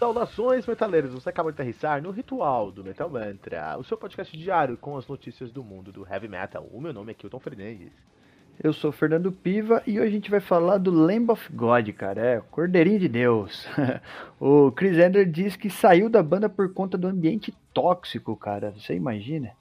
Saudações, metaleiros! Você acaba de aterrissar no Ritual do Metal Mantra, o seu podcast diário com as notícias do mundo do heavy metal. O meu nome é Kilton Fernandes. Eu sou Fernando Piva e hoje a gente vai falar do Lamb of God, cara. É, Cordeirinho de Deus. o Chris Ender diz que saiu da banda por conta do ambiente tóxico, cara. Você imagina?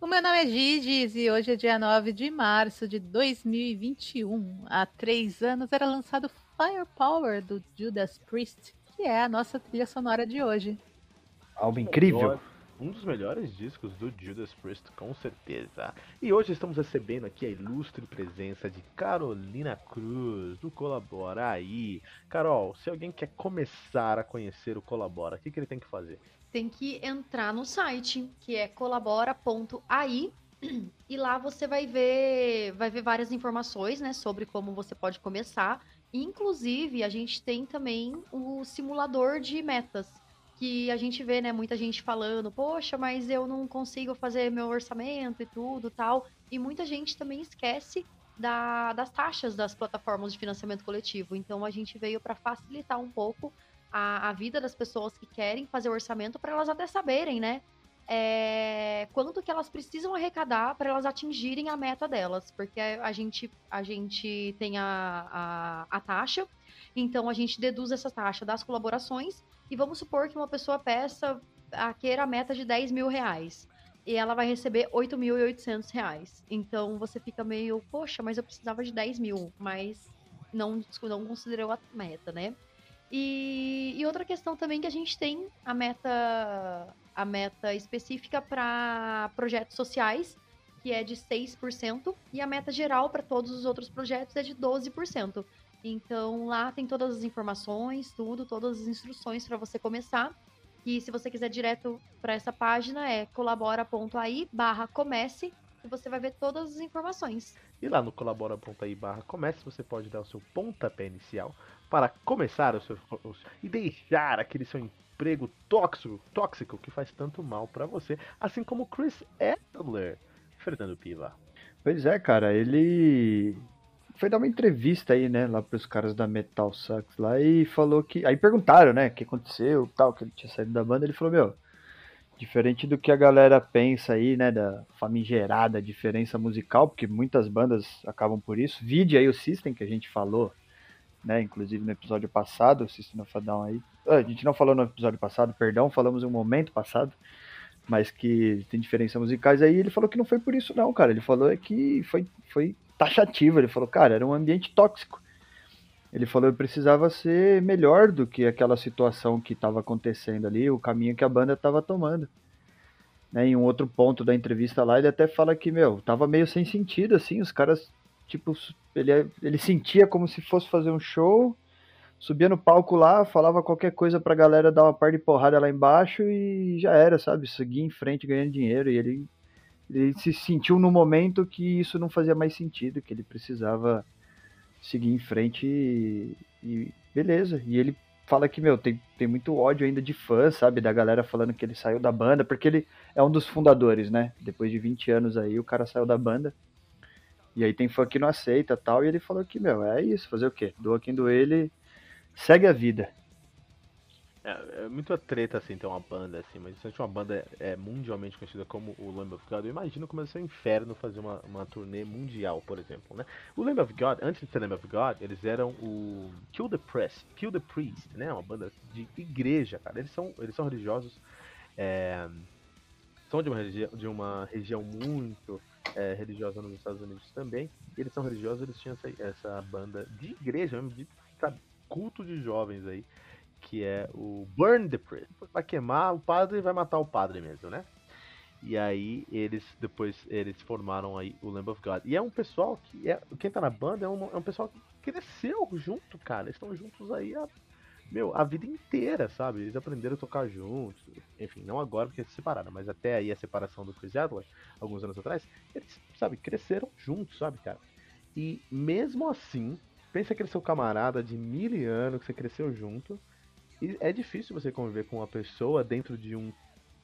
O meu nome é Gigis e hoje é dia 9 de março de 2021. Há três anos era lançado Firepower do Judas Priest que é a nossa trilha sonora de hoje. Algo incrível. Um dos melhores discos do Judas Priest, com certeza. E hoje estamos recebendo aqui a ilustre presença de Carolina Cruz, do Colabora. Aí, Carol, se alguém quer começar a conhecer o Colabora, o que, que ele tem que fazer? Tem que entrar no site, que é colabora.ai, e lá você vai ver, vai ver várias informações, né, sobre como você pode começar. Inclusive, a gente tem também o simulador de metas, que a gente vê, né, muita gente falando, poxa, mas eu não consigo fazer meu orçamento e tudo, tal. E muita gente também esquece da, das taxas das plataformas de financiamento coletivo. Então a gente veio para facilitar um pouco a, a vida das pessoas que querem fazer o orçamento para elas até saberem, né? é, quanto que elas precisam arrecadar para elas atingirem a meta delas, porque a gente, a gente tem a, a, a, taxa, então a gente deduz essa taxa das colaborações, e vamos supor que uma pessoa peça a queira a meta de 10 mil reais, e ela vai receber 8.800 reais. Então você fica meio, poxa, mas eu precisava de 10 mil, mas não, não considerou a meta, né? E, e outra questão também que a gente tem a meta a meta específica para projetos sociais, que é de 6%, e a meta geral para todos os outros projetos é de 12%. Então lá tem todas as informações, tudo, todas as instruções para você começar. E se você quiser direto para essa página é colabora.ai barra comece e você vai ver todas as informações. E lá no colabora.ai barra comece você pode dar o seu pontapé inicial para começar o seu e deixar aquele seu emprego tóxico, tóxico que faz tanto mal para você, assim como Chris Adler, Fernando Piva. Pois é, cara, ele foi dar uma entrevista aí, né, lá pros caras da Metal Sucks lá e falou que. Aí perguntaram, né, o que aconteceu, tal, que ele tinha saído da banda. Ele falou: Meu, diferente do que a galera pensa aí, né, da famigerada diferença musical, porque muitas bandas acabam por isso. Vide aí o System que a gente falou, né, inclusive no episódio passado, o System of a Down aí, ah, a gente não falou no episódio passado, perdão, falamos em um momento passado, mas que tem diferenças musicais aí. Ele falou que não foi por isso, não, cara. Ele falou que foi, foi taxativo. Ele falou, cara, era um ambiente tóxico. Ele falou que precisava ser melhor do que aquela situação que estava acontecendo ali, o caminho que a banda estava tomando. Né, em um outro ponto da entrevista lá, ele até fala que, meu, tava meio sem sentido, assim, os caras, tipo, ele, ele sentia como se fosse fazer um show, subia no palco lá, falava qualquer coisa pra galera dar uma par de porrada lá embaixo e já era, sabe? Seguir em frente ganhando dinheiro. E ele, ele se sentiu no momento que isso não fazia mais sentido, que ele precisava seguir em frente e, e beleza. E ele fala que, meu, tem, tem muito ódio ainda de fã, sabe? Da galera falando que ele saiu da banda, porque ele é um dos fundadores, né? Depois de 20 anos aí, o cara saiu da banda. E aí tem fã que não aceita tal. E ele falou que, meu, é isso, fazer o quê? Doa quem doer ele segue a vida. É, é muito treta assim ter uma banda assim, mas se uma banda é mundialmente conhecida como o Lamb of God, eu imagino como ser um inferno fazer uma, uma turnê mundial, por exemplo, né? O Lamb of God, antes de ser Lamb of God, eles eram o Kill the Priest, Kill the Priest, né? Uma banda de igreja, cara. Eles são, eles são religiosos, é, são de uma, de uma região muito é, religiosa nos Estados Unidos também. Eles são religiosos, eles tinham essa, essa banda de igreja, de, sabe, culto de jovens aí, que é o Burn the Priest. Vai queimar o padre e vai matar o padre mesmo, né? E aí eles depois eles formaram aí o Lamb of God. E é um pessoal que é quem tá na banda é um, é um pessoal que cresceu junto, cara. Eles estão juntos aí a meu, a vida inteira, sabe? Eles aprenderam a tocar juntos. Enfim, não agora porque se separaram, mas até aí a separação do Chris Adler, alguns anos atrás, eles, sabe, cresceram juntos, sabe, cara? E mesmo assim, pensa aquele seu camarada de mil anos que você cresceu junto. E é difícil você conviver com uma pessoa dentro de um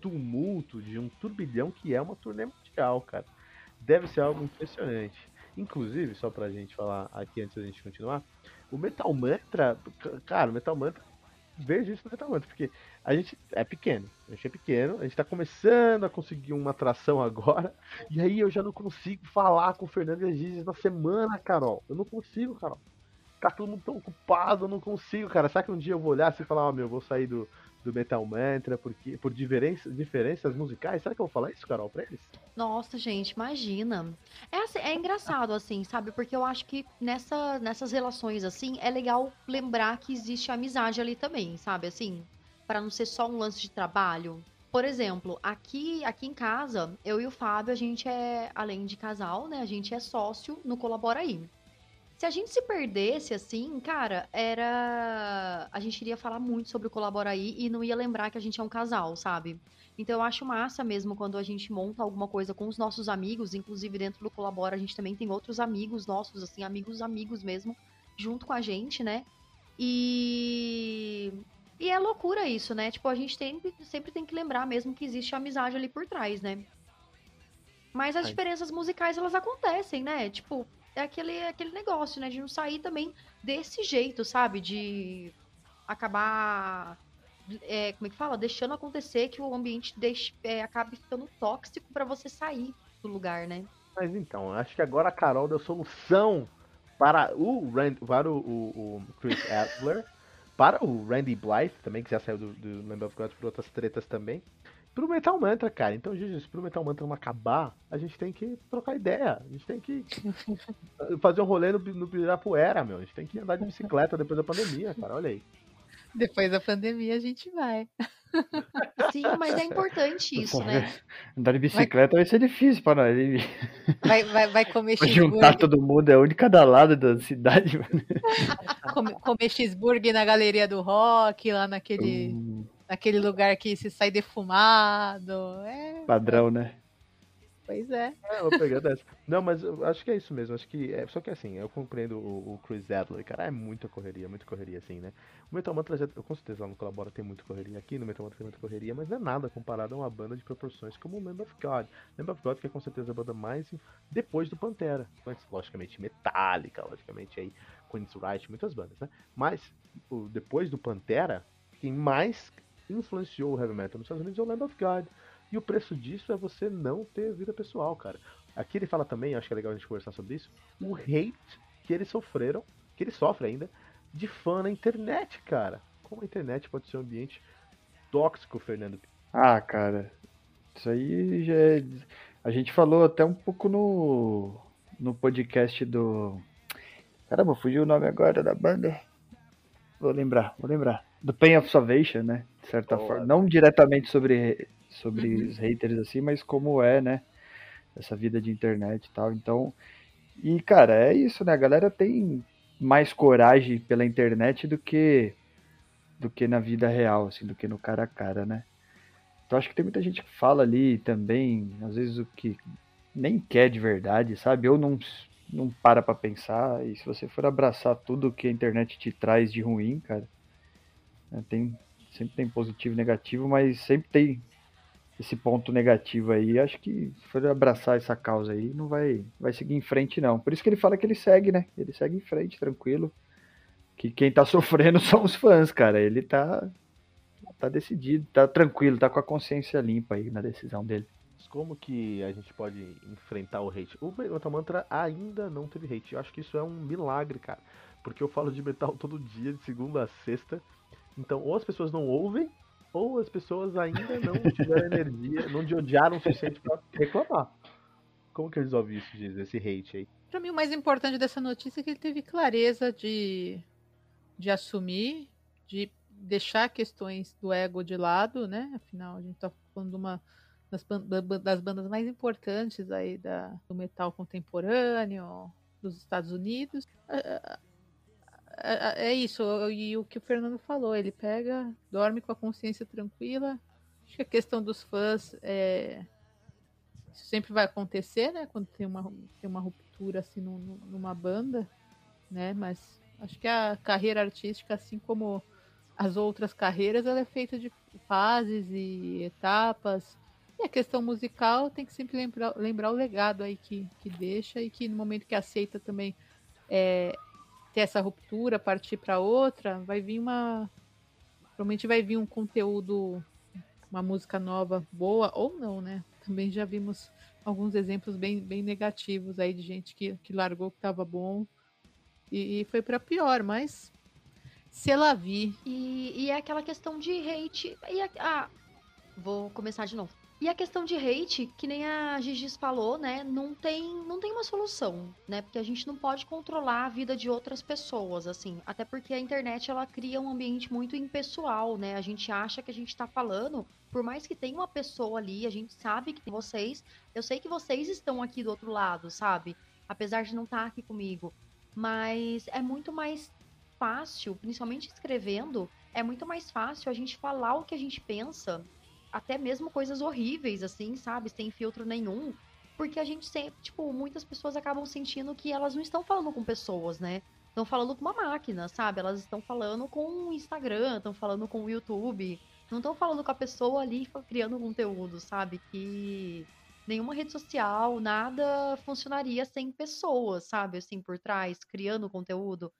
tumulto, de um turbilhão que é uma turnê mundial, cara. Deve ser algo impressionante. Inclusive, só pra gente falar aqui antes da gente continuar, o Metal Mantra, cara, o Metal Mantra, vejo isso no Metal Mantra, porque a gente é pequeno, a gente é pequeno, a gente tá começando a conseguir uma atração agora, e aí eu já não consigo falar com o Fernando Gigi na semana, Carol. Eu não consigo, Carol. Tá todo mundo tão ocupado, eu não consigo, cara. Será que um dia eu vou olhar assim e falar, ó, oh, meu, eu vou sair do, do Metal Mantra porque, por diferença, diferenças musicais? Será que eu vou falar isso, Carol, pra eles? Nossa, gente, imagina. É, assim, é engraçado, assim, sabe? Porque eu acho que nessa, nessas relações, assim, é legal lembrar que existe amizade ali também, sabe? Assim, para não ser só um lance de trabalho. Por exemplo, aqui, aqui em casa, eu e o Fábio, a gente é, além de casal, né? A gente é sócio no Colabora aí. Se a gente se perdesse, assim, cara, era. A gente iria falar muito sobre o Colabora aí e não ia lembrar que a gente é um casal, sabe? Então eu acho massa mesmo quando a gente monta alguma coisa com os nossos amigos, inclusive dentro do Colabora a gente também tem outros amigos nossos, assim, amigos amigos mesmo, junto com a gente, né? E. E é loucura isso, né? Tipo, a gente tem, sempre tem que lembrar mesmo que existe amizade ali por trás, né? Mas as diferenças musicais, elas acontecem, né? Tipo, é aquele, aquele negócio, né? De não sair também desse jeito, sabe? De acabar. É, como é que fala? Deixando acontecer que o ambiente deixe, é, acabe ficando tóxico para você sair do lugar, né? Mas então, acho que agora a Carol deu solução para o, Rand, para o, o, o Chris Adler, para o Randy Blythe também, que já saiu do, do Lamb of God por outras tretas também pro Metal Mantra, cara. Então, gente, pro Metal Mantra não acabar, a gente tem que trocar ideia. A gente tem que fazer um rolê no, no Pirapuera, meu. A gente tem que andar de bicicleta depois da pandemia, cara. Olha aí. Depois da pandemia a gente vai. Sim, mas é importante isso, né? Andar de bicicleta vai, vai ser difícil para nós. Vai, vai, vai comer vai juntar todo mundo, é um de cada lado da cidade. Comer, comer cheeseburger na galeria do rock, lá naquele. Hum naquele lugar que se sai defumado. É, Padrão, né? Pois é. É, vou pegar dessa. Não, mas eu acho que é isso mesmo. Acho que é, só que assim, eu compreendo o, o Chris Adler, cara, é muita correria, muita correria assim, né? O Metal Mantra, eu com certeza lá no Colabora tem muita correria aqui, no Metal Mantra tem muita correria, mas não é nada comparado a uma banda de proporções como o Lamb of God. Lamb of God que é com certeza a banda mais depois do Pantera, mas logicamente Metallica, logicamente aí Queen's Right, muitas bandas, né? Mas o, depois do Pantera, quem mais influenciou o heavy metal nos Estados Unidos é o Lamb of God. E o preço disso é você não ter vida pessoal, cara. Aqui ele fala também, acho que é legal a gente conversar sobre isso, o hate que eles sofreram, que ele sofre ainda, de fã na internet, cara. Como a internet pode ser um ambiente tóxico, Fernando? Ah, cara, isso aí já é... A gente falou até um pouco no, no podcast do. Caramba, fugiu o nome agora da banda. Vou lembrar, vou lembrar. Do Pain of Salvation, né? De certa Boa. forma. Não diretamente sobre, sobre uhum. os haters assim, mas como é, né? Essa vida de internet e tal. Então. E, cara, é isso, né? A galera tem mais coragem pela internet do que do que na vida real, assim, do que no cara a cara, né? Então acho que tem muita gente que fala ali também, às vezes o que nem quer de verdade, sabe? Ou não, não para pra pensar. E se você for abraçar tudo que a internet te traz de ruim, cara, né? Tem, sempre tem positivo e negativo, mas sempre tem esse ponto negativo aí. Acho que se for abraçar essa causa aí, não vai, vai seguir em frente, não. Por isso que ele fala que ele segue, né? Ele segue em frente, tranquilo. Que quem tá sofrendo são os fãs, cara. Ele tá, tá decidido, tá tranquilo, tá com a consciência limpa aí na decisão dele. Como que a gente pode enfrentar o hate? O Metal Mantra ainda não teve hate. Eu acho que isso é um milagre, cara. Porque eu falo de metal todo dia, de segunda a sexta. Então, ou as pessoas não ouvem, ou as pessoas ainda não tiveram energia, não de odiaram o suficiente para reclamar. Como que resolve isso, diz, esse hate aí? Para mim, o mais importante dessa notícia é que ele teve clareza de, de assumir, de deixar questões do ego de lado, né? Afinal, a gente está falando de uma das, das, bandas mais importantes aí da, do metal contemporâneo dos Estados Unidos. É, é, é isso, e o que o Fernando falou, ele pega, dorme com a consciência tranquila. Acho que a questão dos fãs é. Isso sempre vai acontecer, né? Quando tem uma, tem uma ruptura assim numa banda, né? Mas acho que a carreira artística, assim como as outras carreiras, ela é feita de fases e etapas. E a questão musical tem que sempre lembrar, lembrar o legado aí que, que deixa e que no momento que aceita também é, ter essa ruptura, partir para outra, vai vir uma. Provavelmente vai vir um conteúdo, uma música nova boa ou não, né? Também já vimos alguns exemplos bem, bem negativos aí de gente que, que largou que estava bom e, e foi para pior, mas se ela vi. E, e é aquela questão de hate. E a, ah, vou começar de novo. E a questão de hate, que nem a Gigi falou, né? Não tem, não tem uma solução, né? Porque a gente não pode controlar a vida de outras pessoas, assim. Até porque a internet, ela cria um ambiente muito impessoal, né? A gente acha que a gente tá falando, por mais que tenha uma pessoa ali, a gente sabe que tem vocês. Eu sei que vocês estão aqui do outro lado, sabe? Apesar de não estar tá aqui comigo. Mas é muito mais fácil, principalmente escrevendo, é muito mais fácil a gente falar o que a gente pensa até mesmo coisas horríveis, assim, sabe? Sem filtro nenhum. Porque a gente sempre, tipo, muitas pessoas acabam sentindo que elas não estão falando com pessoas, né? Estão falando com uma máquina, sabe? Elas estão falando com o Instagram, estão falando com o YouTube. Não estão falando com a pessoa ali criando conteúdo, sabe? Que nenhuma rede social, nada funcionaria sem pessoas, sabe? Assim, por trás, criando conteúdo.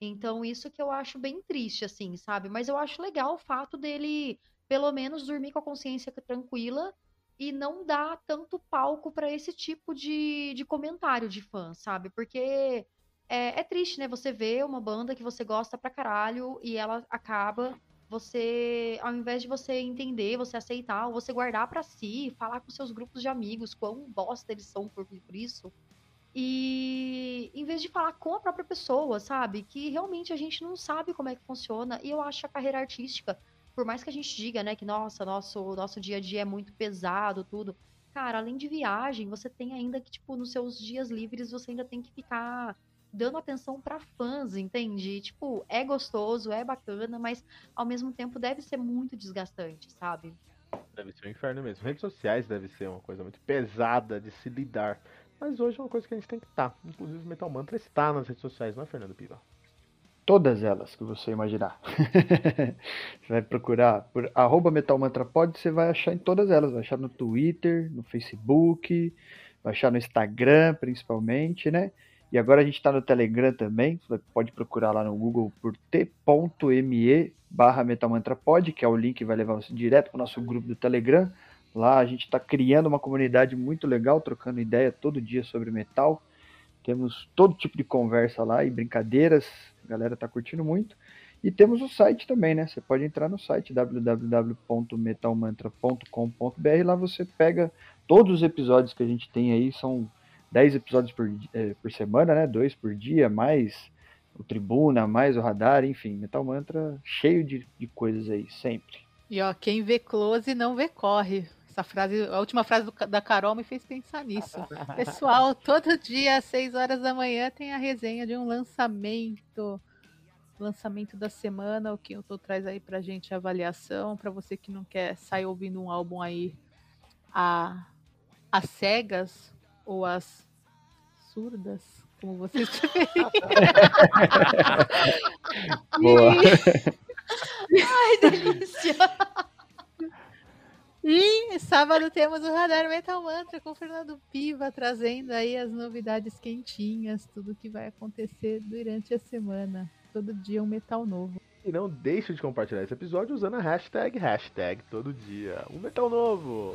Então, isso que eu acho bem triste, assim, sabe? Mas eu acho legal o fato dele pelo menos dormir com a consciência tranquila e não dar tanto palco para esse tipo de, de comentário de fã, sabe? Porque é, é, triste, né? Você vê uma banda que você gosta pra caralho e ela acaba. Você, ao invés de você entender, você aceitar, ou você guardar para si, falar com seus grupos de amigos quão bosta eles são por, por isso. E em vez de falar com a própria pessoa, sabe? Que realmente a gente não sabe como é que funciona. E eu acho a carreira artística por mais que a gente diga, né, que nossa, nosso nosso dia a dia é muito pesado, tudo. Cara, além de viagem, você tem ainda que tipo nos seus dias livres você ainda tem que ficar dando atenção para fãs, entende? Tipo, é gostoso, é bacana, mas ao mesmo tempo deve ser muito desgastante, sabe? Deve ser um inferno mesmo. Redes sociais deve ser uma coisa muito pesada de se lidar. Mas hoje é uma coisa que a gente tem que estar. Tá. Inclusive, o Metal Mantra está nas redes sociais, não é, Fernando Piva? Todas elas que você imaginar. você vai procurar por arroba metalmantrapod, você vai achar em todas elas. Vai achar no Twitter, no Facebook, vai achar no Instagram, principalmente, né? E agora a gente está no Telegram também. Você pode procurar lá no Google por t.me barra metalmantrapod, que é o link que vai levar você direto para o nosso grupo do Telegram. Lá a gente está criando uma comunidade muito legal, trocando ideia todo dia sobre metal. Temos todo tipo de conversa lá e brincadeiras. A galera tá curtindo muito. E temos o site também, né? Você pode entrar no site www.metalmantra.com.br. Lá você pega todos os episódios que a gente tem aí. São 10 episódios por, é, por semana, né? Dois por dia, mais o Tribuna, mais o Radar, enfim. Metal Mantra cheio de, de coisas aí, sempre. E ó, quem vê close não vê corre. Essa frase, a última frase do, da Carol me fez pensar nisso. Pessoal, todo dia às 6 horas da manhã tem a resenha de um lançamento. Lançamento da semana, o que eu tô traz aí pra gente a avaliação, para você que não quer sair ouvindo um álbum aí a as cegas ou as surdas, como vocês preferirem. Boa. Ai, delícia! E sábado temos o Radar Metal Mantra com o Fernando Piva trazendo aí as novidades quentinhas, tudo que vai acontecer durante a semana. Todo dia um metal novo. E não deixe de compartilhar esse episódio usando a hashtag, hashtag todo dia. Um metal novo!